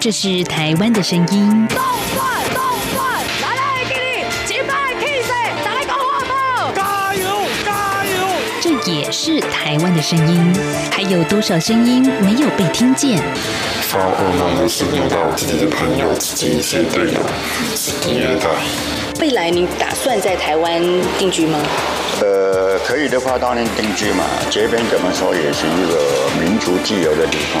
这是台湾的声音。动转动转，来来给你击败 K 再来搞活动，加油加油！这也是台湾的声音。还有多少声音没有被听见？发噩梦都是梦到自己的朋友、自己一些队友、自己虐待。未来你打算在台湾定居吗？呃，可以的话当然定居嘛。这边怎么说也是一个民族自由的地方。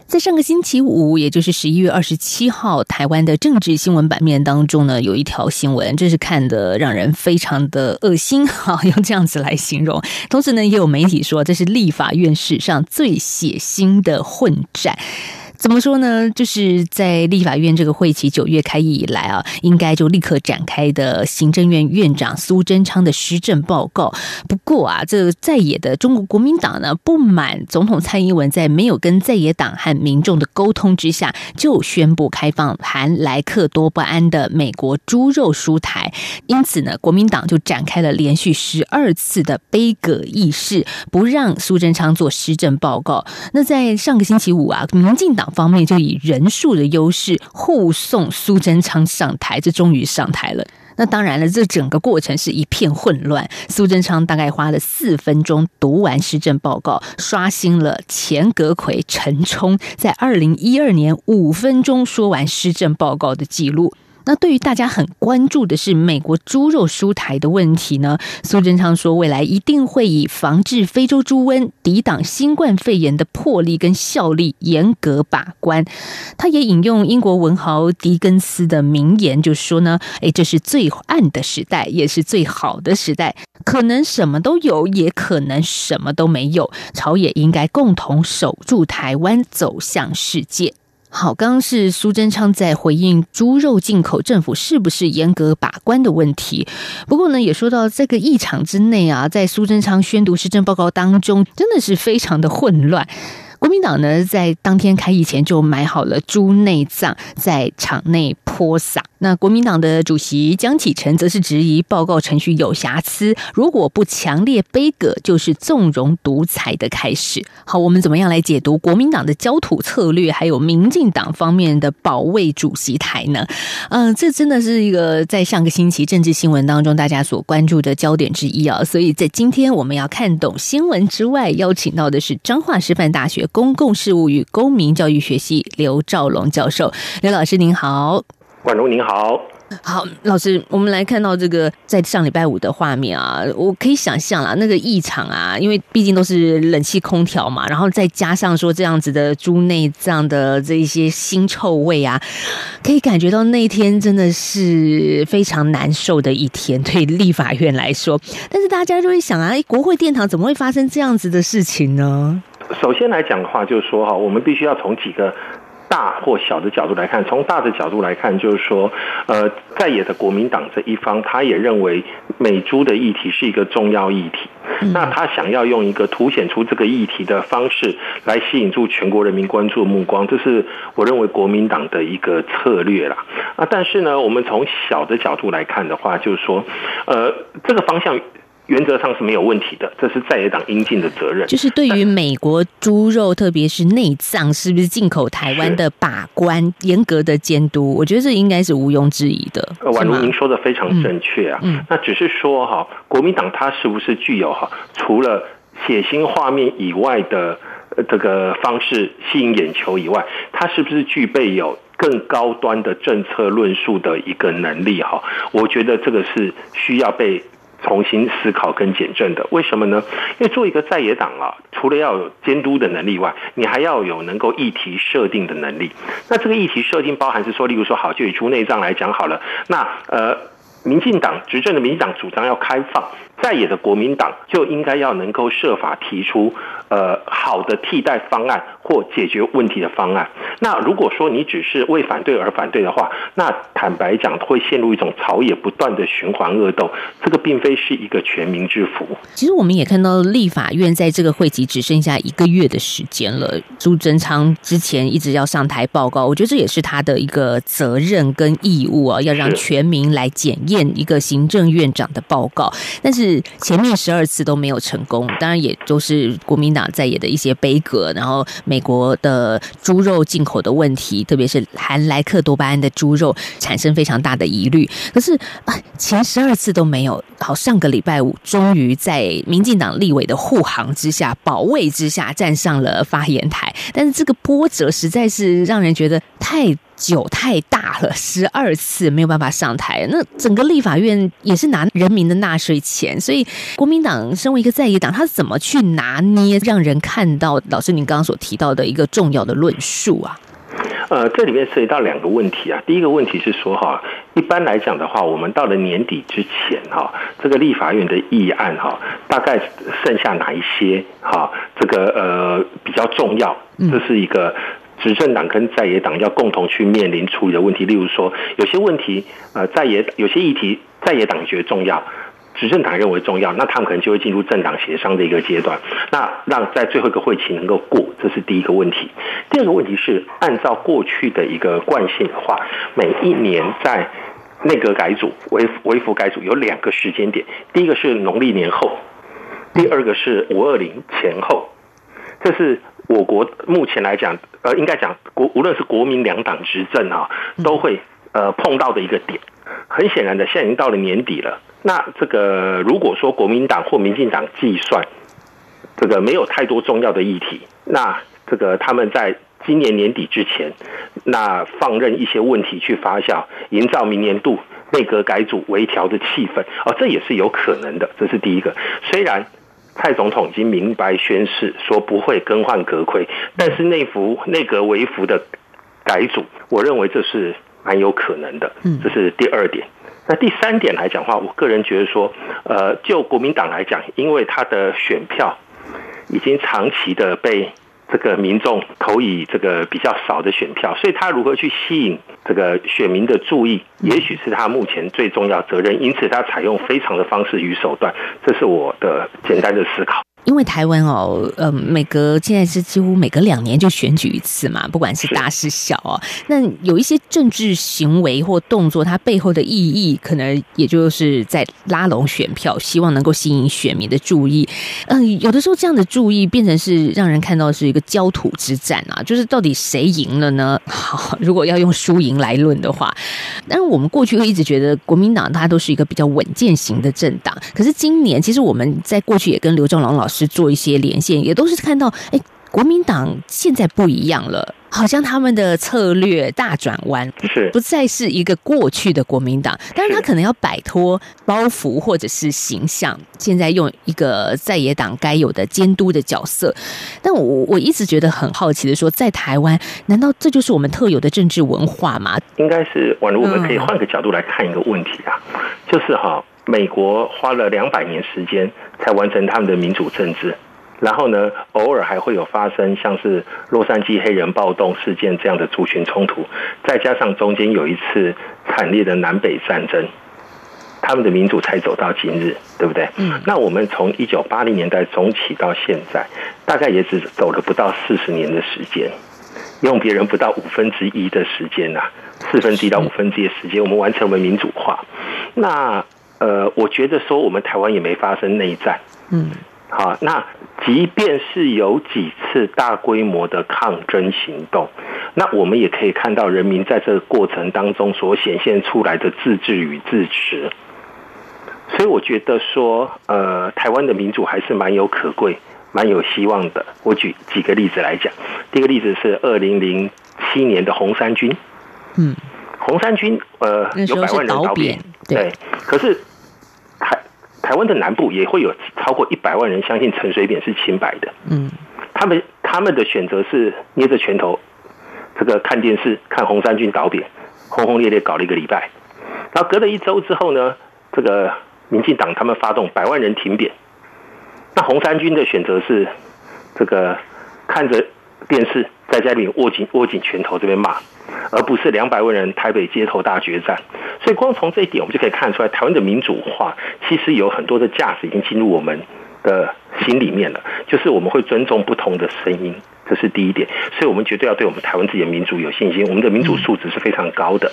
在上个星期五，也就是十一月二十七号，台湾的政治新闻版面当中呢，有一条新闻，这是看得让人非常的恶心，哈，用这样子来形容。同时呢，也有媒体说，这是立法院史上最血腥的混战。怎么说呢？就是在立法院这个会期九月开议以来啊，应该就立刻展开的行政院院长苏贞昌的施政报告。不过啊，这在野的中国国民党呢，不满总统蔡英文在没有跟在野党和民众的沟通之下，就宣布开放含莱克多巴胺的美国猪肉输台。因此呢，国民党就展开了连续十二次的杯葛议事，不让苏贞昌做施政报告。那在上个星期五啊，民进党。方面就以人数的优势护送苏贞昌上台，这终于上台了。那当然了，这整个过程是一片混乱。苏贞昌大概花了四分钟读完施政报告，刷新了钱阁揆、陈冲在二零一二年五分钟说完施政报告的记录。那对于大家很关注的是美国猪肉输台的问题呢？苏贞昌说，未来一定会以防治非洲猪瘟、抵挡新冠肺炎的魄力跟效力严格把关。他也引用英国文豪狄更斯的名言，就说呢：“诶，这是最暗的时代，也是最好的时代，可能什么都有，也可能什么都没有。朝野应该共同守住台湾，走向世界。”好，刚刚是苏贞昌在回应猪肉进口政府是不是严格把关的问题。不过呢，也说到这个议场之内啊，在苏贞昌宣读施政报告当中，真的是非常的混乱。国民党呢，在当天开议前就买好了猪内脏，在场内泼洒。那国民党的主席江启臣则是质疑报告程序有瑕疵，如果不强烈杯葛，就是纵容独裁的开始。好，我们怎么样来解读国民党的焦土策略，还有民进党方面的保卫主席台呢？嗯、这真的是一个在上个星期政治新闻当中大家所关注的焦点之一啊。所以在今天我们要看懂新闻之外，邀请到的是彰化师范大学。公共事务与公民教育学系刘兆龙教授，刘老师您好，宛如您好。好，老师，我们来看到这个在上礼拜五的画面啊，我可以想象啊，那个异常啊，因为毕竟都是冷气空调嘛，然后再加上说这样子的猪内脏的这一些腥臭味啊，可以感觉到那一天真的是非常难受的一天，对立法院来说。但是大家就会想啊，国会殿堂怎么会发生这样子的事情呢？首先来讲的话，就是说哈，我们必须要从几个。大或小的角度来看，从大的角度来看，就是说，呃，在野的国民党这一方，他也认为美猪的议题是一个重要议题。那他想要用一个凸显出这个议题的方式来吸引住全国人民关注的目光，这是我认为国民党的一个策略啦。啊，但是呢，我们从小的角度来看的话，就是说，呃，这个方向。原则上是没有问题的，这是在野党应尽的责任。就是对于美国猪肉，特别是内脏，是不是进口台湾的把关、严格的监督，我觉得这应该是毋庸置疑的。宛如您说的非常正确啊，嗯嗯、那只是说哈，国民党它是不是具有哈，除了血腥画面以外的这个方式吸引眼球以外，它是不是具备有更高端的政策论述的一个能力哈？我觉得这个是需要被。重新思考跟检证的，为什么呢？因为做一个在野党啊，除了要有监督的能力外，你还要有能够议题设定的能力。那这个议题设定包含是说，例如说，好，就以猪内脏来讲好了。那呃，民进党执政的民进党主张要开放，在野的国民党就应该要能够设法提出呃好的替代方案或解决问题的方案。那如果说你只是为反对而反对的话，那坦白讲会陷入一种朝野不断的循环恶斗，这个并非是一个全民之福。其实我们也看到立法院在这个会期只剩下一个月的时间了。朱贞昌之前一直要上台报告，我觉得这也是他的一个责任跟义务啊，要让全民来检验一个行政院长的报告。但是前面十二次都没有成功，当然也都是国民党在野的一些杯葛，然后美国的猪肉进口的问题，特别是含莱克多巴胺的猪肉产生非常大的疑虑。可是啊，前十二次都没有。好，上个礼拜五终于在民进党立委的护航之下、保卫之下站上了发言台，但是这个波折实在是让人觉得太酒太大了，十二次没有办法上台，那整个立法院也是拿人民的纳税钱，所以国民党身为一个在野党，他怎么去拿捏，让人看到老师您刚刚所提到的一个重要的论述啊？呃，这里面涉及到两个问题啊。第一个问题是说哈，一般来讲的话，我们到了年底之前哈，这个立法院的议案哈，大概剩下哪一些哈，这个呃比较重要，这是一个执政党跟在野党要共同去面临处理的问题。例如说，有些问题呃在野有些议题在野党觉得重要。执政党认为重要，那他们可能就会进入政党协商的一个阶段，那让在最后一个会期能够过，这是第一个问题。第二个问题是，按照过去的一个惯性的话，每一年在内阁改组、微微幅改组有两个时间点，第一个是农历年后，第二个是五二零前后，这是我国目前来讲，呃，应该讲国无论是国民两党执政啊，都会呃碰到的一个点。很显然的，现在已经到了年底了。那这个如果说国民党或民进党计算这个没有太多重要的议题，那这个他们在今年年底之前，那放任一些问题去发酵，营造明年度内阁改组微调的气氛，哦，这也是有可能的。这是第一个。虽然蔡总统已经明白宣誓说不会更换阁盔，但是内服内阁维服的改组，我认为这是蛮有可能的。这是第二点。那第三点来讲的话，我个人觉得说，呃，就国民党来讲，因为他的选票已经长期的被这个民众投以这个比较少的选票，所以他如何去吸引这个选民的注意，也许是他目前最重要责任。因此，他采用非常的方式与手段，这是我的简单的思考。因为台湾哦，呃，每隔现在是几乎每隔两年就选举一次嘛，不管是大是小哦，那有一些政治行为或动作，它背后的意义，可能也就是在拉拢选票，希望能够吸引选民的注意。嗯、有的时候这样的注意变成是让人看到是一个焦土之战啊，就是到底谁赢了呢？好，如果要用输赢来论的话，但是我们过去会一直觉得国民党它都是一个比较稳健型的政党，可是今年其实我们在过去也跟刘正龙老师。是做一些连线，也都是看到，哎，国民党现在不一样了，好像他们的策略大转弯，是不再是一个过去的国民党，但是他可能要摆脱包袱或者是形象，现在用一个在野党该有的监督的角色。但我我一直觉得很好奇的说，在台湾，难道这就是我们特有的政治文化吗？应该是，宛如我们可以换个角度来看一个问题啊，嗯、就是哈。美国花了两百年时间才完成他们的民主政治，然后呢，偶尔还会有发生像是洛杉矶黑人暴动事件这样的族群冲突，再加上中间有一次惨烈的南北战争，他们的民主才走到今日，对不对？嗯。那我们从一九八零年代中起到现在，大概也只走了不到四十年的时间，用别人不到五分之一的时间呐、啊，四分之一到五分之一的时间，我们完成了民主化。那呃，我觉得说我们台湾也没发生内战，嗯，好，那即便是有几次大规模的抗争行动，那我们也可以看到人民在这个过程当中所显现出来的自治与自持。所以我觉得说，呃，台湾的民主还是蛮有可贵、蛮有希望的。我举几个例子来讲，第一个例子是二零零七年的红三军，嗯，红三军呃有百万人倒扁，对，可是。台湾的南部也会有超过一百万人相信陈水扁是清白的。嗯，他们他们的选择是捏着拳头，这个看电视看红衫军倒扁，轰轰烈烈搞了一个礼拜。然后隔了一周之后呢，这个民进党他们发动百万人停扁。那红衫军的选择是这个看着电视，在家里握紧握紧拳头这边骂，而不是两百万人台北街头大决战。所以光从这一点，我们就可以看出来，台湾的民主化其实有很多的价值已经进入我们的心里面了，就是我们会尊重不同的声音，这是第一点。所以我们绝对要对我们台湾自己的民主有信心，我们的民主素质是非常高的。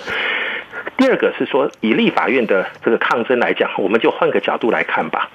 第二个是说，以立法院的这个抗争来讲，我们就换个角度来看吧。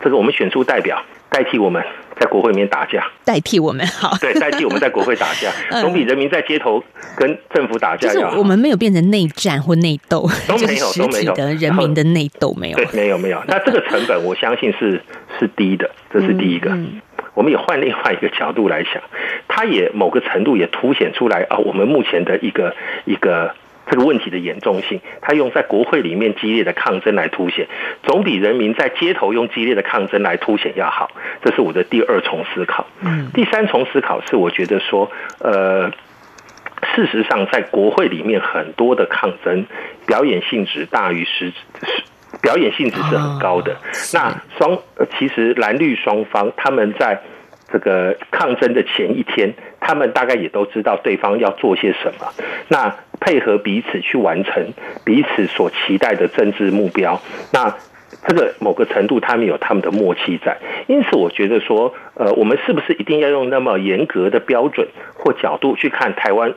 这个我们选出代表代替我们在国会里面打架，代替我们好，对，代替我们在国会打架，总比人民在街头跟政府打架要好。就是我们没有变成内战或内斗，都没有，都没有的人民的内斗没有，对，没有没有。那这个成本我相信是是低的，这是第一个。嗯嗯、我们也换另外一个角度来想，它也某个程度也凸显出来啊，我们目前的一个一个。这个问题的严重性，他用在国会里面激烈的抗争来凸显，总比人民在街头用激烈的抗争来凸显要好。这是我的第二重思考。嗯，第三重思考是，我觉得说，呃，事实上，在国会里面很多的抗争，表演性质大于实质，表演性质是很高的。那双，其实蓝绿双方他们在。这个抗争的前一天，他们大概也都知道对方要做些什么，那配合彼此去完成彼此所期待的政治目标。那这个某个程度，他们有他们的默契在。因此，我觉得说，呃，我们是不是一定要用那么严格的标准或角度去看台湾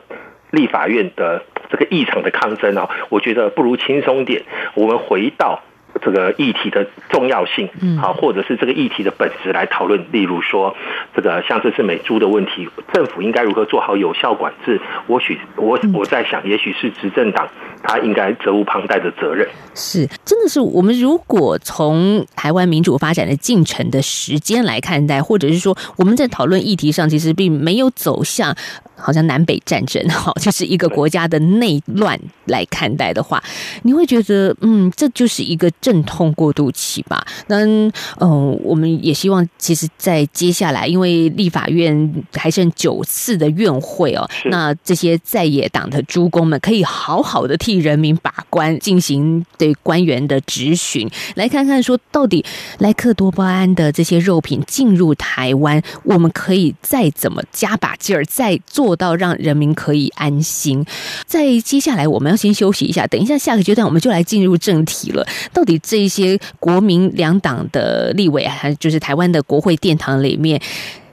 立法院的这个异常的抗争啊？我觉得不如轻松点，我们回到。这个议题的重要性，嗯好，或者是这个议题的本质来讨论。例如说，这个像这次美猪的问题，政府应该如何做好有效管制？我许我我在想，也许是执政党他应该责无旁贷的责任。是，真的是我们如果从台湾民主发展的进程的时间来看待，或者是说我们在讨论议题上，其实并没有走向。好像南北战争，哈，就是一个国家的内乱来看待的话，你会觉得，嗯，这就是一个阵痛过渡期吧？那，嗯、呃，我们也希望，其实，在接下来，因为立法院还剩九次的院会哦，那这些在野党的诸公们可以好好的替人民把关，进行对官员的质询，来看看说，到底莱克多巴胺的这些肉品进入台湾，我们可以再怎么加把劲儿，再做。做到让人民可以安心。在接下来，我们要先休息一下，等一下下个阶段我们就来进入正题了。到底这些国民两党的立委，还就是台湾的国会殿堂里面，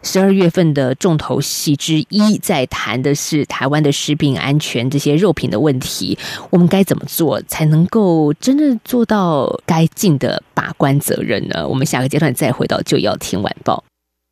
十二月份的重头戏之一，在谈的是台湾的食品安全这些肉品的问题。我们该怎么做才能够真正做到该尽的把关责任呢？我们下个阶段再回到就要听晚报。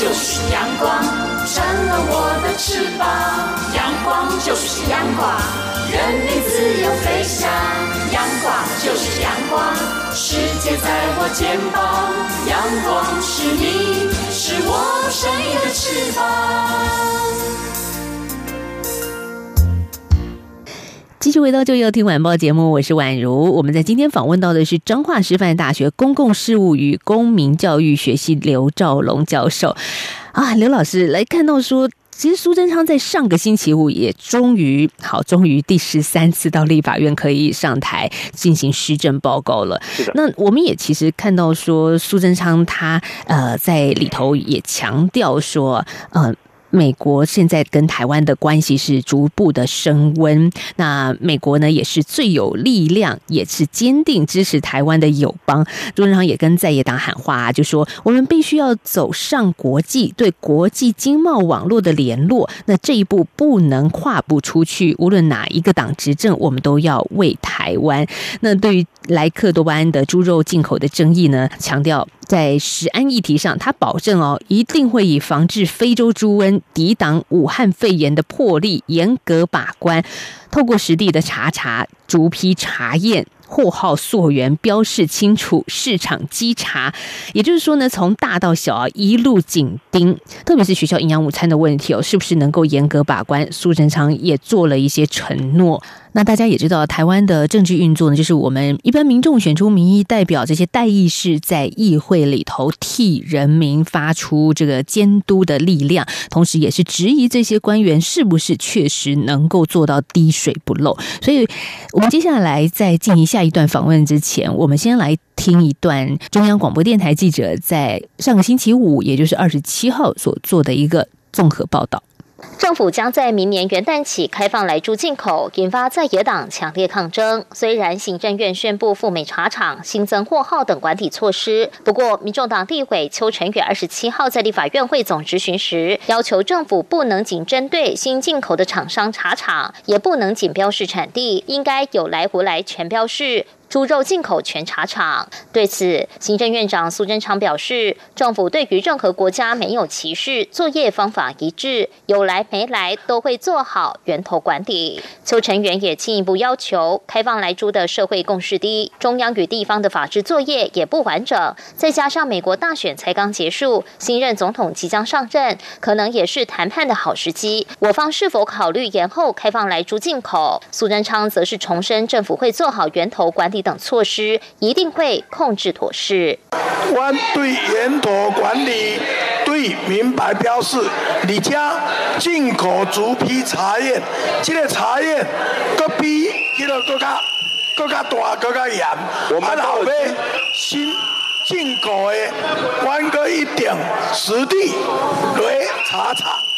就是阳光，闪了我的翅膀。阳光就是阳光，任你自由飞翔。阳光就是阳光，世界在我肩膀。阳光是你，是我生命的翅膀。继续回到就要听晚报节目，我是宛如。我们在今天访问到的是彰化师范大学公共事务与公民教育学系刘兆龙教授啊，刘老师来看到说，其实苏贞昌在上个星期五也终于好，终于第十三次到立法院可以上台进行施政报告了。那我们也其实看到说，苏贞昌他呃在里头也强调说，呃。美国现在跟台湾的关系是逐步的升温，那美国呢也是最有力量，也是坚定支持台湾的友邦。苏贞昌也跟在野党喊话，就说我们必须要走上国际，对国际经贸网络的联络，那这一步不能跨不出去。无论哪一个党执政，我们都要为台湾。那对于莱克多巴胺的猪肉进口的争议呢，强调。在食安议题上，他保证哦，一定会以防治非洲猪瘟、抵挡武汉肺炎的魄力，严格把关，透过实地的查查、逐批查验。货号溯源，标示清楚，市场稽查，也就是说呢，从大到小啊，一路紧盯，特别是学校营养午餐的问题哦，是不是能够严格把关？苏贞昌也做了一些承诺。那大家也知道，台湾的政治运作呢，就是我们一般民众选出民意代表，这些代议士在议会里头替人民发出这个监督的力量，同时也是质疑这些官员是不是确实能够做到滴水不漏。所以，我们接下来在进行下一段访问之前，我们先来听一段中央广播电台记者在上个星期五，也就是二十七号所做的一个综合报道。政府将在明年元旦起开放来猪进口，引发在野党强烈抗争。虽然行政院宣布赴美查厂、新增货号等管理措施，不过民众党立委邱成远二十七号在立法院会总质询时，要求政府不能仅针对新进口的厂商查厂，也不能仅标示产地，应该有来无来全标示。猪肉进口全查厂。对此，行政院长苏贞昌表示，政府对于任何国家没有歧视，作业方法一致，有来没来都会做好源头管理。邱成元也进一步要求，开放莱猪的社会共识低，中央与地方的法制作业也不完整，再加上美国大选才刚结束，新任总统即将上任，可能也是谈判的好时机。我方是否考虑延后开放莱猪进口？苏贞昌则是重申，政府会做好源头管理。等措施一定会控制妥适。我对源头管理对明白标示，你家进口逐批查验，这个查验个比这个更加更加大更加严。我们后边新进口的，关个一定实地来查查。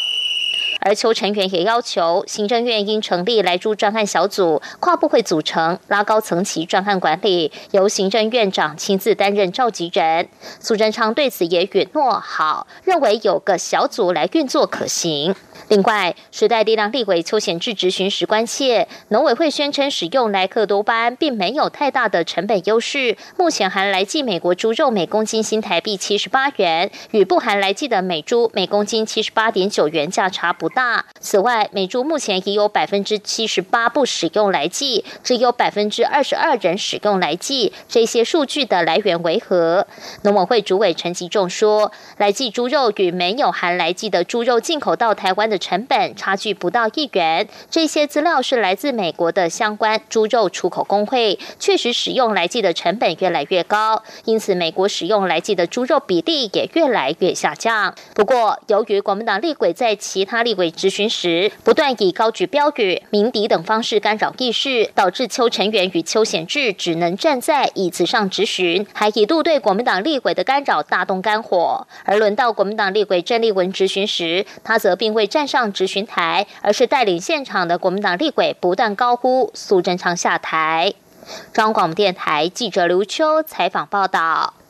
而邱成员也要求行政院应成立来猪专案小组，跨部会组成，拉高层级专案管理，由行政院长亲自担任召集人。苏贞昌对此也允诺好，认为有个小组来运作可行。另外，时代力量立委邱显智质询时关切，农委会宣称使用莱克多巴胺并没有太大的成本优势。目前含来剂美国猪肉每公斤新台币七十八元，与不含来剂的美猪每公斤七十八点九元价差不大。此外，美猪目前已有百分之七十八不使用来剂，只有百分之二十二人使用来剂。这些数据的来源为何？农委会主委陈吉仲说，来剂猪肉与没有含来剂的猪肉进口到台湾的成本差距不到一元，这些资料是来自美国的相关猪肉出口工会，确实使用来剂的成本越来越高，因此美国使用来剂的猪肉比例也越来越下降。不过，由于国民党立委在其他立委质询时不断以高举标语、鸣笛等方式干扰议事，导致邱成元与邱显智只能站在椅子上质询，还一度对国民党立委的干扰大动肝火。而轮到国民党立委郑丽文质询时，他则并未站。上质询台，而是带领现场的国民党立委不断高呼苏贞昌下台。中央广播电台记者刘秋采访报道。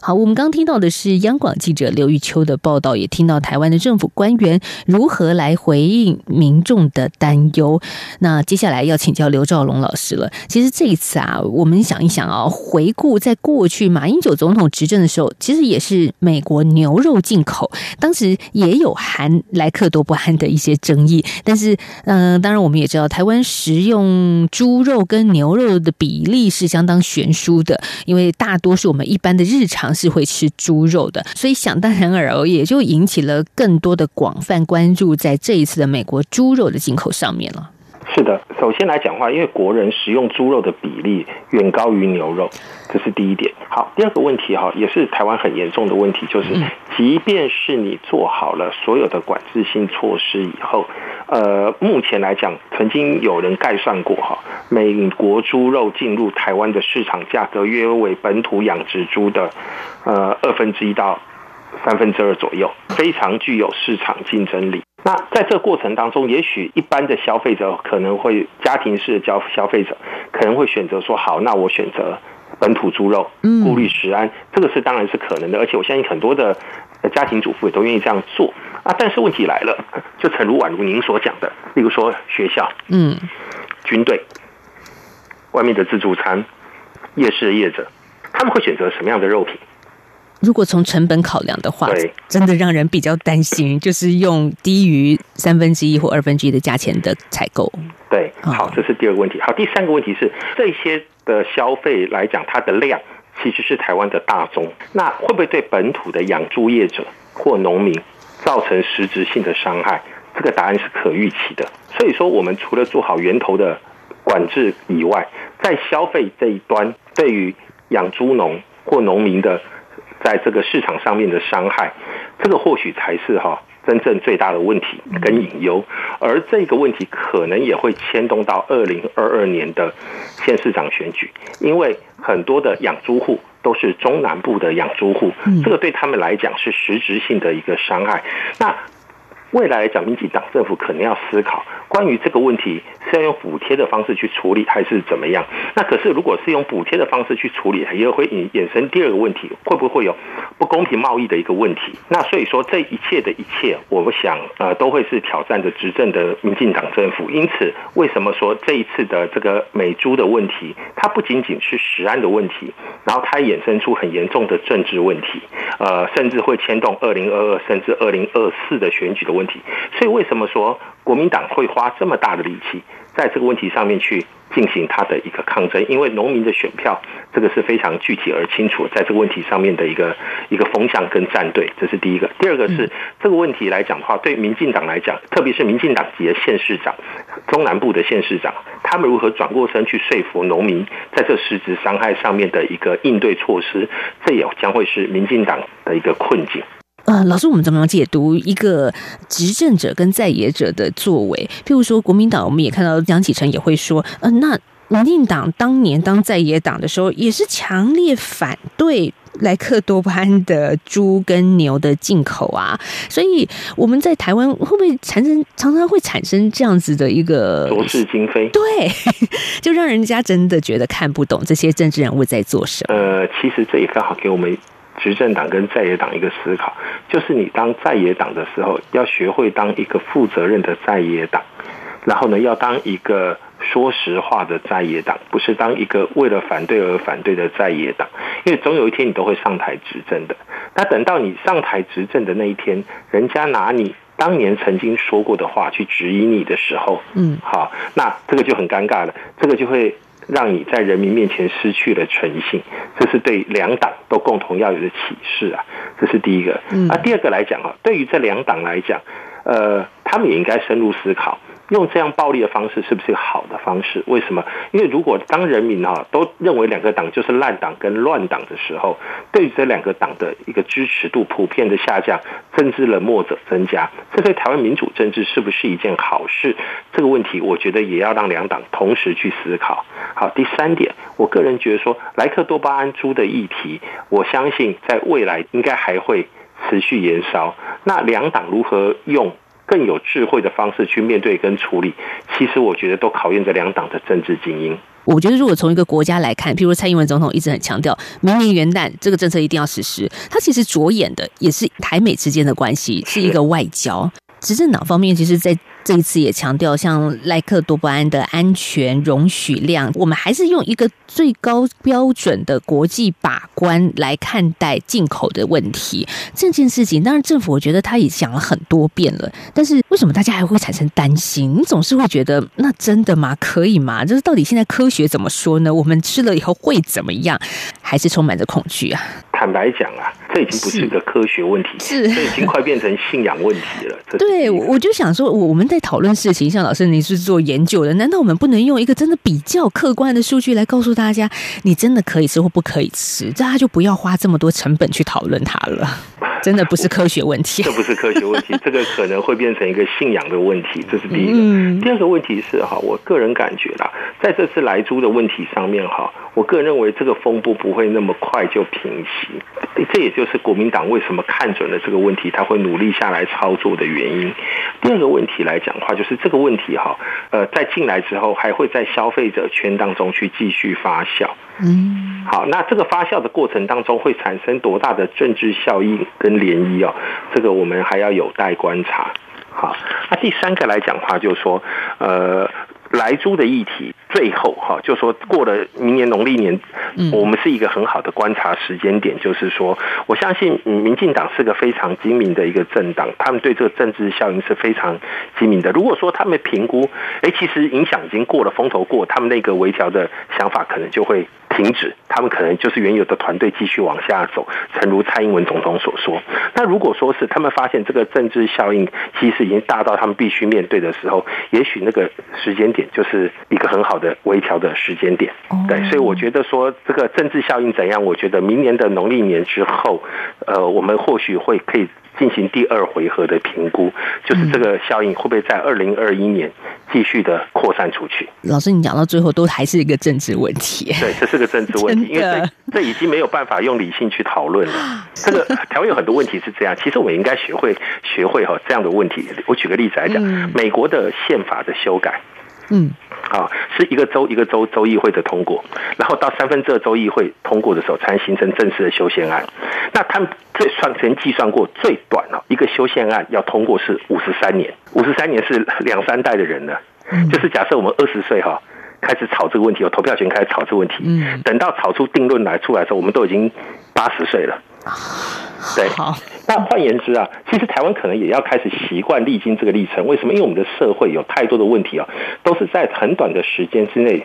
好，我们刚听到的是央广记者刘玉秋的报道，也听到台湾的政府官员如何来回应民众的担忧。那接下来要请教刘兆龙老师了。其实这一次啊，我们想一想啊，回顾在过去马英九总统执政的时候，其实也是美国牛肉进口，当时也有含莱克多巴胺的一些争议。但是，嗯、当然我们也知道，台湾食用猪肉跟牛肉的比例是相当悬殊的，因为大多是我们一般的日常。尝试会吃猪肉的，所以想当然而，也就引起了更多的广泛关注，在这一次的美国猪肉的进口上面了。是的，首先来讲话，因为国人食用猪肉的比例远高于牛肉，这是第一点。好，第二个问题哈，也是台湾很严重的问题，就是即便是你做好了所有的管制性措施以后，呃，目前来讲，曾经有人概算过哈，美国猪肉进入台湾的市场价格约为本土养殖猪的呃二分之一到三分之二左右。非常具有市场竞争力。那在这个过程当中，也许一般的消费者可能会家庭式的消消费者可能会选择说，好，那我选择本土猪肉，顾虑食安，这个是当然是可能的，而且我相信很多的家庭主妇也都愿意这样做啊。但是问题来了，就诚如宛如您所讲的，例如说学校，嗯，军队，外面的自助餐，夜市的业者，他们会选择什么样的肉品？如果从成本考量的话，对，真的让人比较担心，就是用低于三分之一或二分之一的价钱的采购。对，好，这是第二个问题。好，第三个问题是，这些的消费来讲，它的量其实是台湾的大宗，那会不会对本土的养猪业者或农民造成实质性的伤害？这个答案是可预期的。所以说，我们除了做好源头的管制以外，在消费这一端，对于养猪农或农民的。在这个市场上面的伤害，这个或许才是哈真正最大的问题跟隐忧，而这个问题可能也会牵动到二零二二年的县市长选举，因为很多的养猪户都是中南部的养猪户，这个对他们来讲是实质性的一个伤害。那未来来讲，民进党政府可能要思考。关于这个问题是要用补贴的方式去处理，还是怎么样？那可是如果是用补贴的方式去处理，也会引衍生第二个问题，会不会有不公平贸易的一个问题？那所以说这一切的一切，我想呃都会是挑战着执政的民进党政府。因此，为什么说这一次的这个美猪的问题，它不仅仅是食安的问题，然后它衍生出很严重的政治问题，呃，甚至会牵动二零二二甚至二零二四的选举的问题。所以为什么说国民党会花这么大的力气在这个问题上面去进行他的一个抗争？因为农民的选票，这个是非常具体而清楚，在这个问题上面的一个一个风向跟站队，这是第一个。第二个是这个问题来讲的话，对民进党来讲，特别是民进党籍的县市长，中南部的县市长，他们如何转过身去说服农民，在这实质伤害上面的一个应对措施，这也将会是民进党的一个困境。呃，老师，我们怎么样解读一个执政者跟在野者的作为？譬如说，国民党，我们也看到江启臣也会说，呃，那民进党当年当在野党的时候，也是强烈反对莱克多巴胺的猪跟牛的进口啊。所以我们在台湾会不会产生常常会产生这样子的一个罗氏今非？对，就让人家真的觉得看不懂这些政治人物在做什么。呃，其实这也刚好给我们。执政党跟在野党一个思考，就是你当在野党的时候，要学会当一个负责任的在野党，然后呢，要当一个说实话的在野党，不是当一个为了反对而反对的在野党，因为总有一天你都会上台执政的。那等到你上台执政的那一天，人家拿你当年曾经说过的话去质疑你的时候，嗯，好，那这个就很尴尬了，这个就会。让你在人民面前失去了诚信，这是对两党都共同要有的启示啊！这是第一个。那第二个来讲啊，对于这两党来讲，呃，他们也应该深入思考。用这样暴力的方式是不是好的方式？为什么？因为如果当人民哈都认为两个党就是烂党跟乱党的时候，对于这两个党的一个支持度普遍的下降，政治冷漠者增加，这对台湾民主政治是不是一件好事？这个问题，我觉得也要让两党同时去思考。好，第三点，我个人觉得说，莱克多巴胺猪的议题，我相信在未来应该还会持续延烧。那两党如何用？更有智慧的方式去面对跟处理，其实我觉得都考验着两党的政治精英。我觉得，如果从一个国家来看，譬如蔡英文总统一直很强调，明年元旦这个政策一定要实施，他其实着眼的也是台美之间的关系，是一个外交。执政党方面，其实，在这一次也强调，像赖克多巴胺的安全容许量，我们还是用一个最高标准的国际把关来看待进口的问题。这件事情，当然政府我觉得他也讲了很多遍了，但是为什么大家还会产生担心？你总是会觉得，那真的吗？可以吗？就是到底现在科学怎么说呢？我们吃了以后会怎么样？还是充满着恐惧啊？坦白讲啊，这已经不是一个科学问题，是这已经快变成信仰问题了。对，我就想说，我我们在讨论事情，像老师你是做研究的，难道我们不能用一个真的比较客观的数据来告诉大家，你真的可以吃或不可以吃？大家就不要花这么多成本去讨论它了。真的不是科学问题，这不是科学问题，这个可能会变成一个信仰的问题，这是第一个。嗯、第二个问题是哈，我个人感觉啦，在这次来猪的问题上面哈，我个人认为这个风波不会那么快就平息，这也就是国民党为什么看准了这个问题，他会努力下来操作的原因。第二个问题来讲的话，就是这个问题哈，呃，在进来之后还会在消费者圈当中去继续发酵。嗯，好，那这个发酵的过程当中会产生多大的政治效应跟涟漪哦？这个我们还要有待观察。好，那第三个来讲话，就是说，呃。莱猪的议题，最后哈，就说过了明年农历年，我们是一个很好的观察时间点。就是说，我相信民进党是个非常精明的一个政党，他们对这个政治效应是非常精明的。如果说他们评估，哎，其实影响已经过了，风头过，他们那个微调的想法可能就会停止，他们可能就是原有的团队继续往下走。诚如蔡英文总统所说，那如果说是他们发现这个政治效应其实已经大到他们必须面对的时候，也许那个时间点就是一个很好的微调的时间点。对，所以我觉得说这个政治效应怎样，我觉得明年的农历年之后，呃，我们或许会可以。进行第二回合的评估，就是这个效应会不会在二零二一年继续的扩散出去？老师，你讲到最后都还是一个政治问题。对，这是个政治问题，因为这这已经没有办法用理性去讨论了。这个台湾有很多问题是这样，其实我们应该学会学会哈这样的问题。我举个例子来讲，美国的宪法的修改，嗯。啊，是一个州一个州州议会的通过，然后到三分之二州议会通过的时候，才形成正式的修宪案。那他们这算曾计算过最短了，一个修宪案要通过是五十三年，五十三年是两三代的人了。就是假设我们二十岁哈开始吵这个问题，有投票权开始吵这个问题，嗯，等到吵出定论来出来的时候，我们都已经八十岁了。对，好。那换言之啊，其实台湾可能也要开始习惯历经这个历程。为什么？因为我们的社会有太多的问题啊，都是在很短的时间之内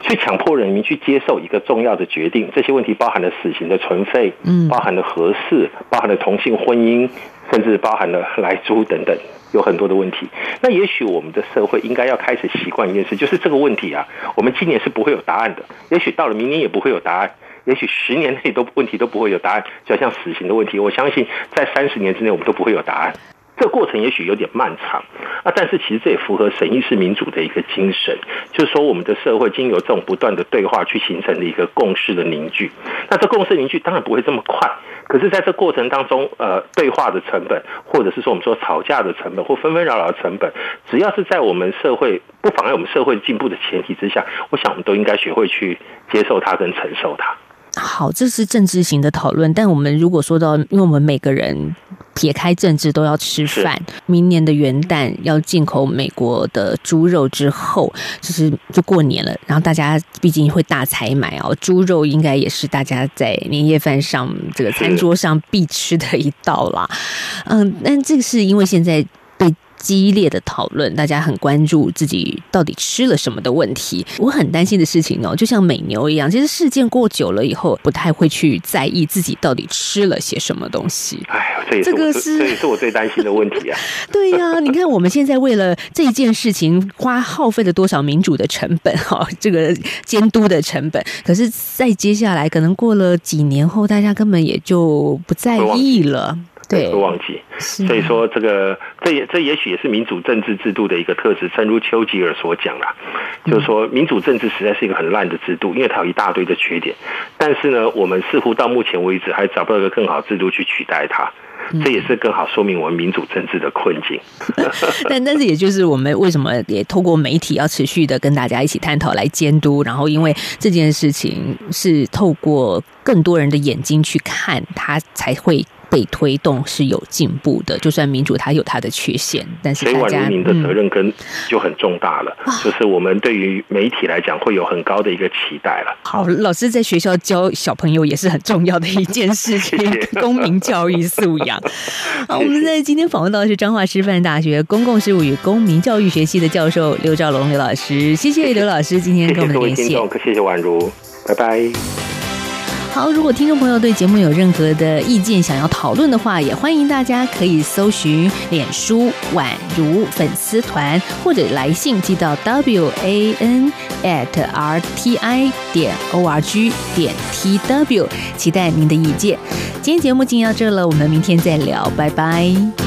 去强迫人民去接受一个重要的决定。这些问题包含了死刑的存废，嗯，包含了合适，包含了同性婚姻，甚至包含了来租等等，有很多的问题。那也许我们的社会应该要开始习惯一件事，就是这个问题啊，我们今年是不会有答案的，也许到了明年也不会有答案。也许十年内都问题都不会有答案，就好像死刑的问题，我相信在三十年之内我们都不会有答案。这个过程也许有点漫长啊，但是其实这也符合审议式民主的一个精神，就是说我们的社会经由这种不断的对话去形成的一个共识的凝聚。那这共识凝聚当然不会这么快，可是在这过程当中，呃，对话的成本，或者是说我们说吵架的成本，或纷纷扰扰的成本，只要是在我们社会不妨碍我们社会进步的前提之下，我想我们都应该学会去接受它跟承受它。好，这是政治型的讨论。但我们如果说到，因为我们每个人撇开政治都要吃饭，明年的元旦要进口美国的猪肉之后，就是就过年了。然后大家毕竟会大采买哦，猪肉应该也是大家在年夜饭上这个餐桌上必吃的一道啦。嗯，但这个是因为现在。激烈的讨论，大家很关注自己到底吃了什么的问题。我很担心的事情哦，就像美牛一样，其实事件过久了以后，不太会去在意自己到底吃了些什么东西。哎，这也是这个是这也是我最担心的问题啊。对呀、啊，你看我们现在为了这一件事情花耗费了多少民主的成本哈，这个监督的成本。可是，在接下来可能过了几年后，大家根本也就不在意了。对，会忘记，所以说这个这也这也许也是民主政治制度的一个特质。正如丘吉尔所讲啦，就是说民主政治实在是一个很烂的制度，因为它有一大堆的缺点。但是呢，我们似乎到目前为止还找不到一个更好制度去取代它，这也是更好说明我们民主政治的困境。但但是也就是我们为什么也透过媒体要持续的跟大家一起探讨来监督，然后因为这件事情是透过更多人的眼睛去看，它才会。被推动是有进步的，就算民主它有它的缺陷，但是大家，的责任跟就很重大了，嗯，就是我们对于媒体来讲会有很高的一个期待了。好，老师在学校教小朋友也是很重要的一件事情，谢谢公民教育素养。好，我们在今天访问到的是彰化师范大学公共事务与公民教育学系的教授刘兆龙刘老师，谢谢刘老师今天跟我们的连线，谢谢，谢谢婉如，拜拜。好，如果听众朋友对节目有任何的意见想要讨论的话，也欢迎大家可以搜寻脸书宛如粉丝团，或者来信寄到 w a n at r t i 点 o r g 点 t w，期待您的意见。今天节目进行到这了，我们明天再聊，拜拜。